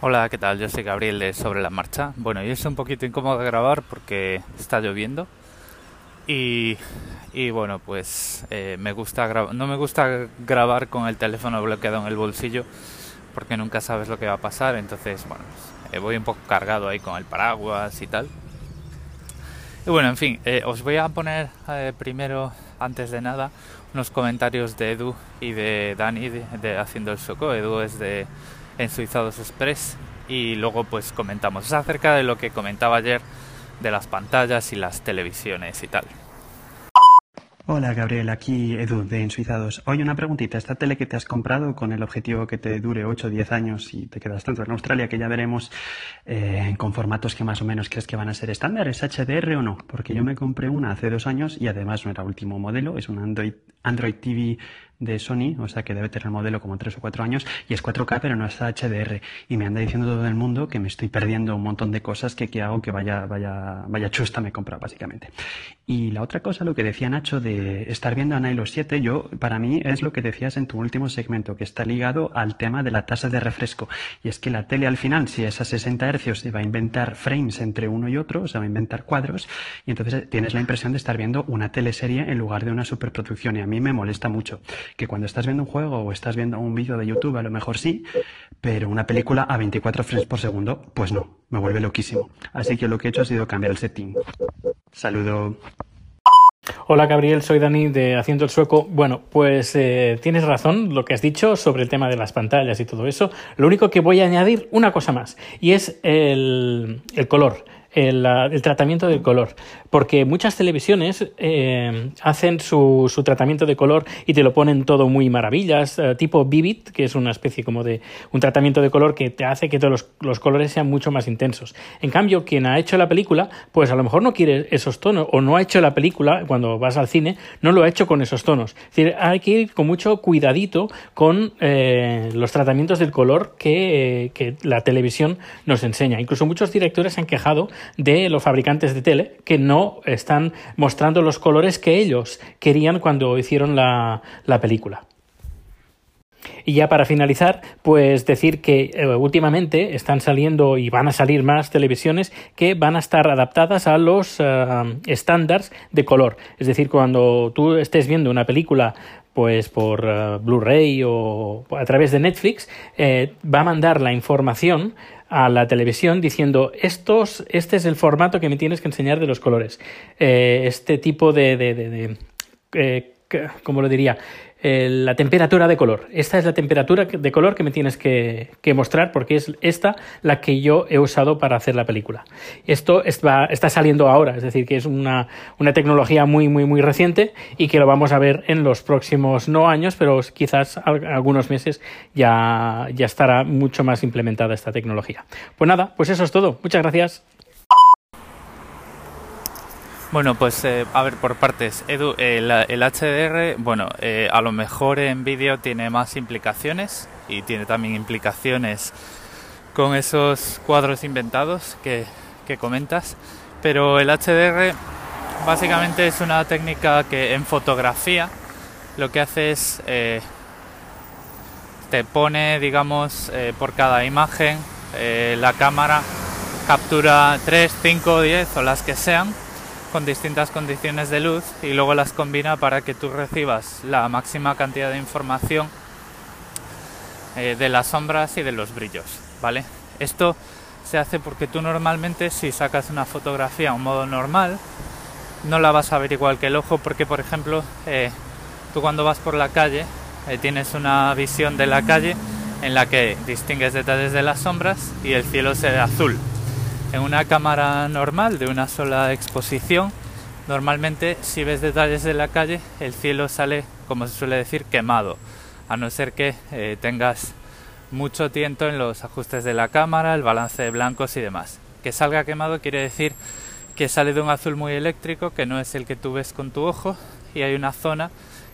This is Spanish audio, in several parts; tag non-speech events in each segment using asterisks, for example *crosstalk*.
Hola, ¿qué tal? Yo soy Gabriel de Sobre la Marcha. Bueno, y es un poquito incómodo grabar porque está lloviendo. Y, y bueno, pues eh, me gusta no me gusta grabar con el teléfono bloqueado en el bolsillo porque nunca sabes lo que va a pasar. Entonces, bueno, pues, eh, voy un poco cargado ahí con el paraguas y tal. Y bueno, en fin, eh, os voy a poner primero, antes de nada, unos comentarios de Edu y de Dani de, Haciendo el Soco. Edu es de en Suizados Express y luego pues comentamos acerca de lo que comentaba ayer de las pantallas y las televisiones y tal. Hola Gabriel, aquí Edu de Ensuizados. Oye, una preguntita. ¿Esta tele que te has comprado con el objetivo que te dure 8 o 10 años y te quedas tanto en Australia que ya veremos eh, con formatos que más o menos crees que van a ser estándar, ¿es HDR o no? Porque yo me compré una hace dos años y además no era último modelo, es un Android TV de Sony, o sea que debe tener el modelo como 3 o 4 años y es 4K pero no es HDR y me anda diciendo todo el mundo que me estoy perdiendo un montón de cosas que, que hago que vaya, vaya, vaya chusta me compra básicamente. Y la otra cosa, lo que decía Nacho de estar viendo a Nilo 7, yo, para mí es lo que decías en tu último segmento, que está ligado al tema de la tasa de refresco. Y es que la tele al final, si es a 60 Hz, se va a inventar frames entre uno y otro, se va a inventar cuadros, y entonces tienes la impresión de estar viendo una teleserie en lugar de una superproducción. Y a mí me molesta mucho que cuando estás viendo un juego o estás viendo un vídeo de YouTube, a lo mejor sí, pero una película a 24 frames por segundo, pues no, me vuelve loquísimo. Así que lo que he hecho ha sido cambiar el setting. Saludo. Hola Gabriel, soy Dani de Haciendo el Sueco. Bueno, pues eh, tienes razón lo que has dicho sobre el tema de las pantallas y todo eso. Lo único que voy a añadir una cosa más y es el, el color el, tratamiento del color, porque muchas televisiones eh, hacen su, su, tratamiento de color y te lo ponen todo muy maravillas, eh, tipo Vivid, que es una especie como de un tratamiento de color que te hace que todos los, los, colores sean mucho más intensos. En cambio, quien ha hecho la película, pues a lo mejor no quiere esos tonos, o no ha hecho la película cuando vas al cine, no lo ha hecho con esos tonos. Es decir, hay que ir con mucho cuidadito con eh, los tratamientos del color que, que la televisión nos enseña. Incluso muchos directores se han quejado de los fabricantes de tele que no están mostrando los colores que ellos querían cuando hicieron la, película. Y ya para finalizar, pues decir que eh, últimamente están saliendo y van a salir más televisiones que van a estar adaptadas a los eh, estándares de color. Es decir, cuando tú estés viendo una película pues por eh, Blu-ray o a través de Netflix, va a mandar la información a la televisión diciendo estos, este es el formato que me tienes que enseñar de los colores. Eh, este tipo de, de, de, eh, ¿cómo lo diría? La temperatura de color. Esta es la temperatura de color que me tienes que, mostrar porque es esta la que yo he usado para hacer la película. Esto está, está saliendo ahora, es decir, que es una, una, tecnología muy, muy, muy reciente y que lo vamos a ver en los próximos, no años, pero quizás algunos meses ya, ya estará mucho más implementada esta tecnología. Pues nada, pues eso es todo. Muchas gracias. Bueno, pues eh, a ver, por partes. Edu, el, HDR, bueno, eh, a lo mejor en vídeo tiene más implicaciones y tiene también implicaciones con esos cuadros inventados que, comentas, pero el HDR básicamente es una técnica que en fotografía lo que hace es eh, te pone, digamos, por cada imagen la cámara captura 3, 5, 10 o las que sean con distintas condiciones de luz y luego las combina para que tú recibas la máxima cantidad de información eh, de las sombras y de los brillos, ¿vale? Esto se hace porque tú normalmente si sacas una fotografía a un modo normal no la vas a ver igual que el ojo porque por ejemplo eh, tú cuando vas por la calle eh, tienes una visión de la calle en la que distingues detalles de las sombras y el cielo se ve azul en una cámara normal de una sola exposición, normalmente si ves detalles de la calle, el cielo sale, como se suele decir, quemado, a no ser que eh, tengas mucho tiento en los ajustes de la cámara, el balance de blancos y demás. Que salga quemado quiere decir que sale de un azul muy eléctrico, que no es el que tú ves con tu ojo, y hay una zona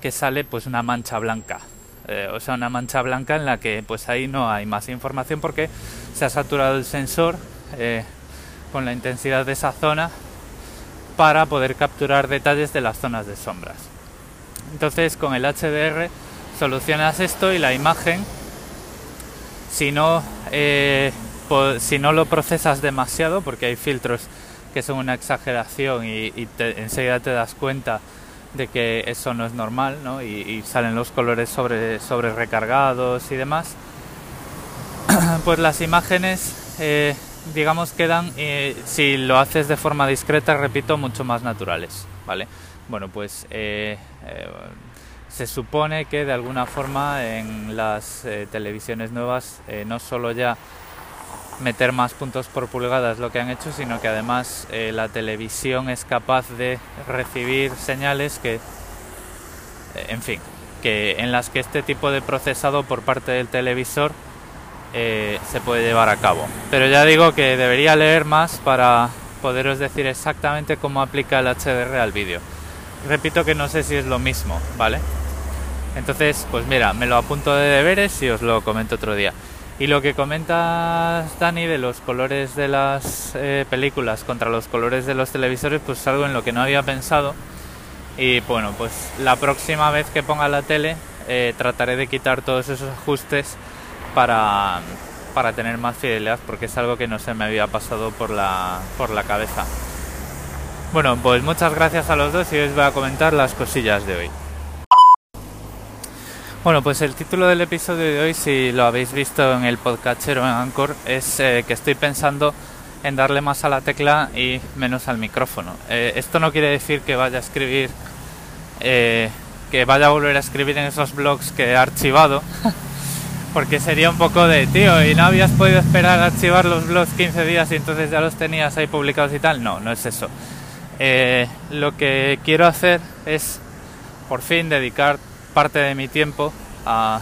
que sale pues una mancha blanca. Eh, o sea, una mancha blanca en la que pues ahí no hay más información porque se ha saturado el sensor eh, con la intensidad de esa zona para poder capturar detalles de las zonas de sombras. Entonces con el HDR solucionas esto y la imagen, si no eh, si no lo procesas demasiado, porque hay filtros que son una exageración y, enseguida te das cuenta de que eso no es normal, ¿no? Y, salen los colores sobre, sobre recargados y demás, *clears throat* pues las imágenes, eh, digamos, quedan, eh, si lo haces de forma discreta, repito, mucho más naturales, ¿vale? Bueno, pues eh, se supone que de alguna forma en las televisiones nuevas no solo ya meter más puntos por pulgada es lo que han hecho, sino que además eh, la televisión es capaz de recibir señales que, eh, en fin, que en las que este tipo de procesado por parte del televisor eh, se puede llevar a cabo. Pero ya digo que debería leer más para poderos decir exactamente cómo aplica el HDR al vídeo. Repito que no sé si es lo mismo, ¿vale? Entonces, pues mira, me lo apunto de deberes y os lo comento otro día. Y lo que comentas, Dani, de los colores de las eh, películas contra los colores de los televisores, pues es algo en lo que no había pensado. Y bueno, pues la próxima vez que ponga la tele eh, trataré de quitar todos esos ajustes para, para tener más fidelidad, porque es algo que no se me había pasado por la, por la cabeza. Bueno, pues muchas gracias a los dos y os voy a comentar las cosillas de hoy. Bueno, pues el título del episodio de hoy, si lo habéis visto en el podcatcher o en Anchor, es eh, que estoy pensando en darle más a la tecla y menos al micrófono. Eh, esto no quiere decir que vaya a escribir, eh, que vaya a volver a escribir en esos blogs que he archivado, *laughs* porque sería un poco de, tío, y no habías podido esperar a archivar los blogs 15 días y entonces ya los tenías ahí publicados y tal. No, no es eso. lo que quiero hacer es, por fin, dedicar parte de mi tiempo a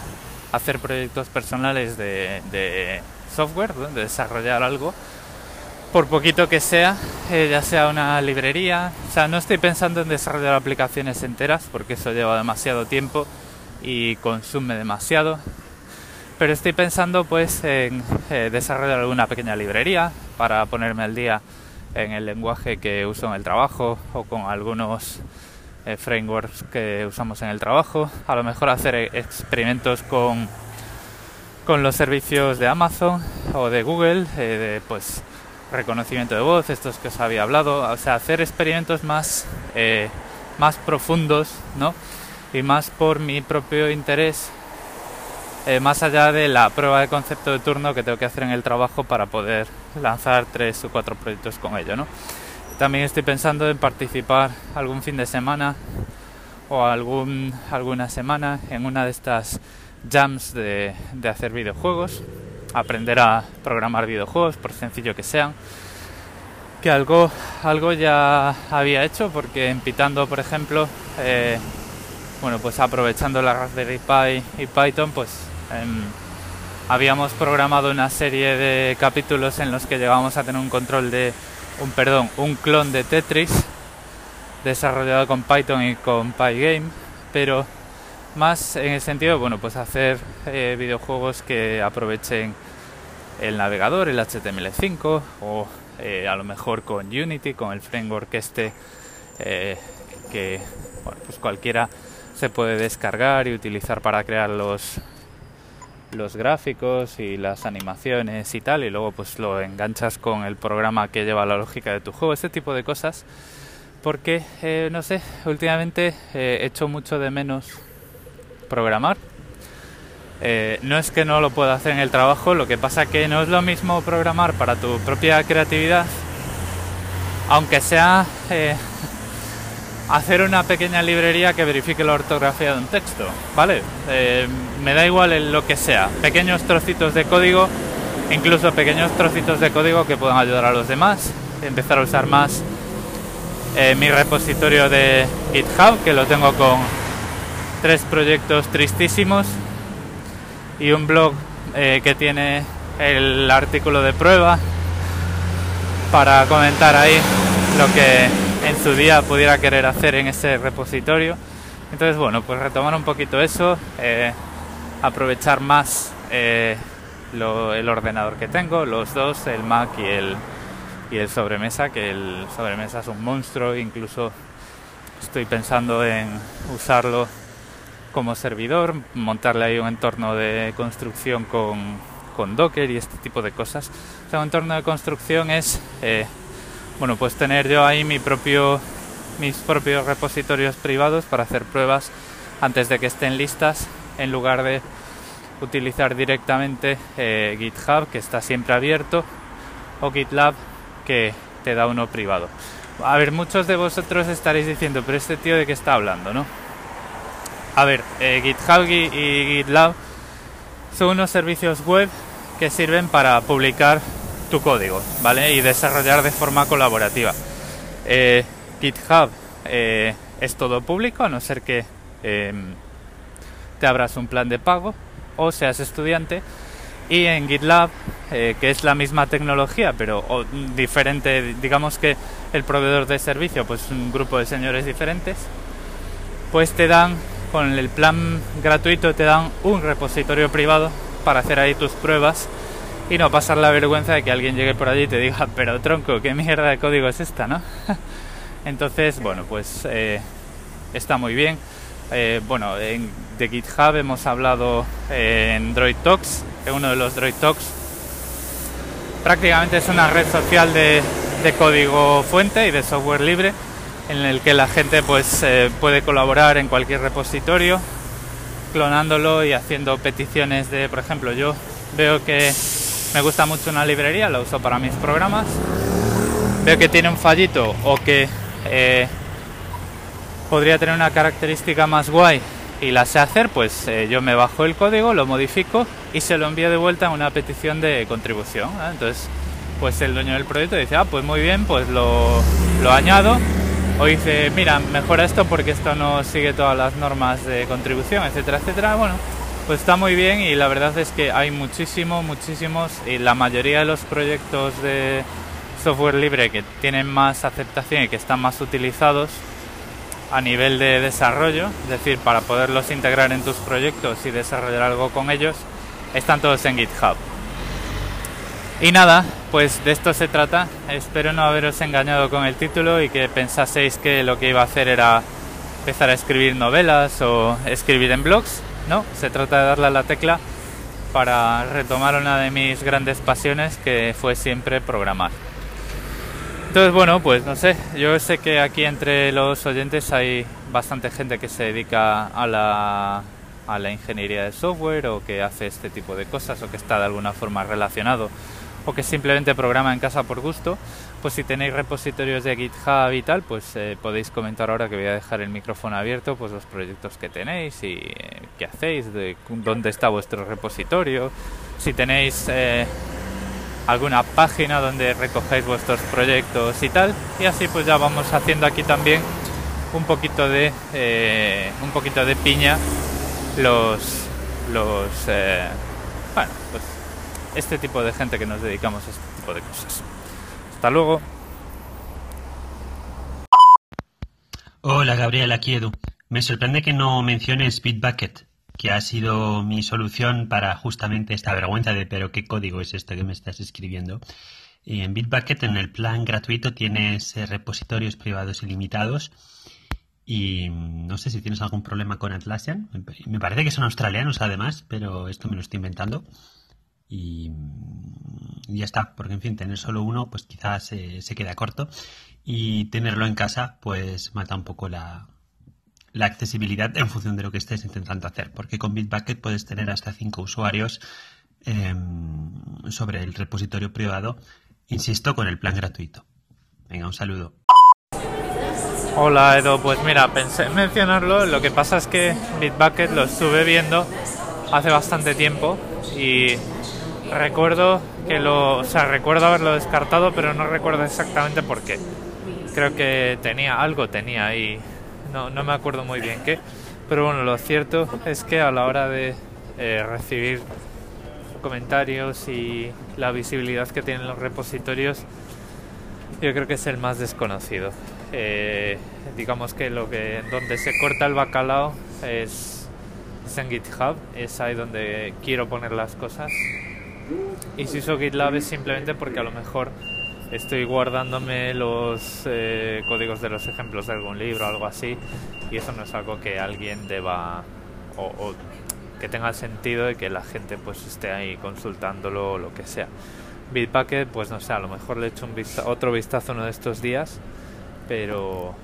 hacer proyectos personales de, software, de desarrollar algo, por poquito que sea, eh, ya sea una librería. O sea, no estoy pensando en desarrollar aplicaciones enteras, porque eso lleva demasiado tiempo y consume demasiado. Pero estoy pensando pues en eh, desarrollar alguna pequeña librería para ponerme al día en el lenguaje que uso en el trabajo o con algunos eh, frameworks que usamos en el trabajo, a lo mejor hacer e-, experimentos con, con los servicios de Amazon o de Google, eh, pues reconocimiento de voz, estos que os había hablado, o sea, hacer experimentos más, eh, más profundos, ¿no? Y más por mi propio interés, más allá de la prueba de concepto de turno que tengo que hacer en el trabajo para poder lanzar tres o cuatro proyectos con ello, ¿no? También estoy pensando en participar algún fin de semana o algún, alguna semana en una de estas jams de, hacer videojuegos, aprender a programar videojuegos, por sencillo que sean. Que algo, algo ya había hecho porque en Pitando, por ejemplo, eh, bueno, pues aprovechando la Raspberry Pi y Python, pues habíamos programado una serie de capítulos en los que llegábamos a tener un control de un perdón, un clon de Tetris desarrollado con Python y con Pygame, pero más en el sentido, bueno, pues hacer eh, videojuegos que aprovechen el navegador, el HTML5 o eh, a lo mejor con Unity, con el framework este eh, que pues cualquiera se puede descargar y utilizar para crear los los gráficos y las animaciones y tal y luego pues lo enganchas con el programa que lleva la lógica de tu juego, este tipo de cosas porque eh, no sé, últimamente eh, he hecho mucho de menos programar. Eh, no es que no lo pueda hacer en el trabajo, lo que pasa que no es lo mismo programar para tu propia creatividad, aunque sea hacer una pequeña librería que verifique la ortografía de un texto, ¿vale? Eh, me da igual lo que sea, pequeños trocitos de código, incluso pequeños trocitos de código que puedan ayudar a los demás, empezar a usar más eh, mi repositorio de GitHub, que lo tengo con tres proyectos tristísimos y un blog eh, que tiene el artículo de prueba para comentar ahí lo que en su día pudiera querer hacer en ese repositorio. Entonces, bueno, pues retomar un poquito eso, eh, aprovechar más eh, el ordenador que tengo, los dos, el Mac y el, y el sobremesa, que el sobremesa es un monstruo, incluso estoy pensando en usarlo como servidor, montarle ahí un entorno de construcción con, con Docker y este tipo de cosas. O sea, un entorno de construcción es, eh, bueno, pues tener yo ahí mis propios repositorios privados para hacer pruebas antes de que estén listas, en lugar de utilizar directamente eh, GitHub, que está siempre abierto, o GitLab, que te da uno privado. A ver, muchos de vosotros estaréis diciendo, pero este tío de qué está hablando, ¿no? A ver, eh, GitHub y GitLab son unos servicios web que sirven para publicar tu código, ¿vale? Y desarrollar de forma colaborativa. Eh, GitHub eh, es todo público, a no ser que em, te abras un plan de pago o seas estudiante. Y en GitLab, que es la misma tecnología, pero diferente, digamos que el proveedor de servicio, pues un grupo de señores diferentes, pues te dan con el plan gratuito te dan un repositorio privado para hacer ahí tus pruebas y no pasar la vergüenza de que alguien llegue por allí y te diga, pero tronco, ¿qué mierda de código es esta, no? *laughs* Entonces, bueno, pues eh, está muy bien. Eh, bueno, en, de GitHub hemos hablado en Droid Talks, en uno de los Droid Talks. Prácticamente es una red social de código fuente y de software libre en el que la gente pues eh, puede colaborar en cualquier repositorio clonándolo y haciendo peticiones de por ejemplo yo veo que me gusta mucho una librería la uso para mis programas. Veo que tiene un fallito o que eh, podría tener una característica más guay y la sé hacer pues eh, yo me bajo el código lo modifico y se lo envío de vuelta en una petición de contribución entonces pues el dueño del proyecto dice ah pues muy bien pues lo, lo añado o dice, mira, mejora esto porque esto no sigue todas las normas de contribución, etcétera, etcétera. Bueno, pues está muy bien y la verdad es que hay muchísimo, muchísimos y la mayoría de los proyectos de software libre que tienen más aceptación y que están más utilizados a nivel de desarrollo, es decir, para poderlos integrar en tus proyectos y desarrollar algo con ellos, están todos en GitHub. Y nada, pues de esto se trata. Espero no haberos engañado con el título y que pensaseis que lo que iba a hacer era empezar a escribir novelas o escribir en blogs. No, se trata de darle a la tecla para retomar una de mis grandes pasiones que fue siempre programar. Entonces, bueno, pues no sé, yo sé que aquí entre los oyentes hay bastante gente que se dedica a la, a la ingeniería de software o que hace este tipo de cosas o que está de alguna forma relacionado o que simplemente programa en casa por gusto, pues si tenéis repositorios de GitHub y tal, pues eh, podéis comentar ahora que voy a dejar el micrófono abierto, pues los proyectos que tenéis y eh, qué hacéis, de dónde está vuestro repositorio, si tenéis eh, alguna página donde recogéis vuestros proyectos y tal, y así pues ya vamos haciendo aquí también un poquito de un poquito de piña los los bueno pues este tipo de gente que nos dedicamos a este tipo de cosas. Hasta luego. Hola Gabriel, aquí Edu. Me sorprende que no menciones Bitbucket, que ha sido mi solución para justamente esta vergüenza de pero qué código es este que me estás escribiendo. Y en Bitbucket, en el plan gratuito, tienes eh, repositorios privados ilimitados. Y no sé si tienes algún problema con Atlassian. Me parece que son australianos además, pero esto me lo estoy inventando y, ya está, porque en fin, tener solo uno pues quizás se queda corto. Y tenerlo en casa pues mata un poco la, la accesibilidad en función de lo que estés intentando hacer, porque con Bitbucket puedes tener hasta cinco usuarios em, sobre el repositorio privado, insisto, con el plan gratuito. Venga, un saludo. Hola Edo, pues mira, pensé en mencionarlo, lo que pasa es que Bitbucket lo estuve viendo hace bastante tiempo y Recuerdo que lo, o sea, recuerdo haberlo descartado, pero no recuerdo exactamente por qué. Creo que tenía algo, tenía ahí, no, no me acuerdo muy bien qué. Pero bueno, lo cierto es que a la hora de eh, recibir comentarios y la visibilidad que tienen los repositorios, yo creo que es el más desconocido. Eh, digamos que lo que donde se corta el bacalao es, es en GitHub, es ahí donde quiero poner las cosas y si uso GitLab es simplemente porque a lo mejor estoy guardándome los eh, códigos de los ejemplos de algún libro o algo así y eso no es algo que alguien deba o, que tenga sentido y que la gente pues esté ahí consultándolo o lo que sea. Bitbucket, pues no sé, a lo mejor le he hecho un otro vistazo uno de estos días, pero,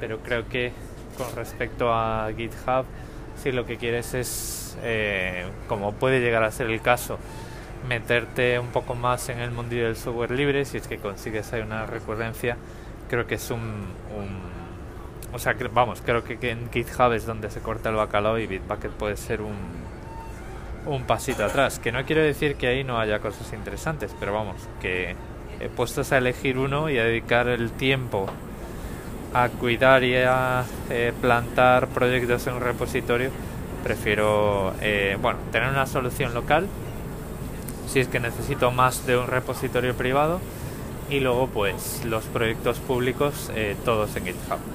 pero creo que con respecto a GitHub, si lo que quieres es, eh, como puede llegar a ser el caso, meterte un poco más en el mundillo del software libre, si es que consigues ahí una recurrencia, creo que es un, un o sea, vamos, creo que, en GitHub es donde se corta el bacalao y Bitbucket puede ser un, un pasito atrás. Que no quiero decir que ahí no haya cosas interesantes, pero vamos, que he puestos a elegir uno y a dedicar el tiempo a cuidar y a eh, plantar proyectos en un repositorio, prefiero eh, bueno, tener una solución local si es que necesito más de un repositorio privado y luego pues los proyectos públicos eh, todos en GitHub.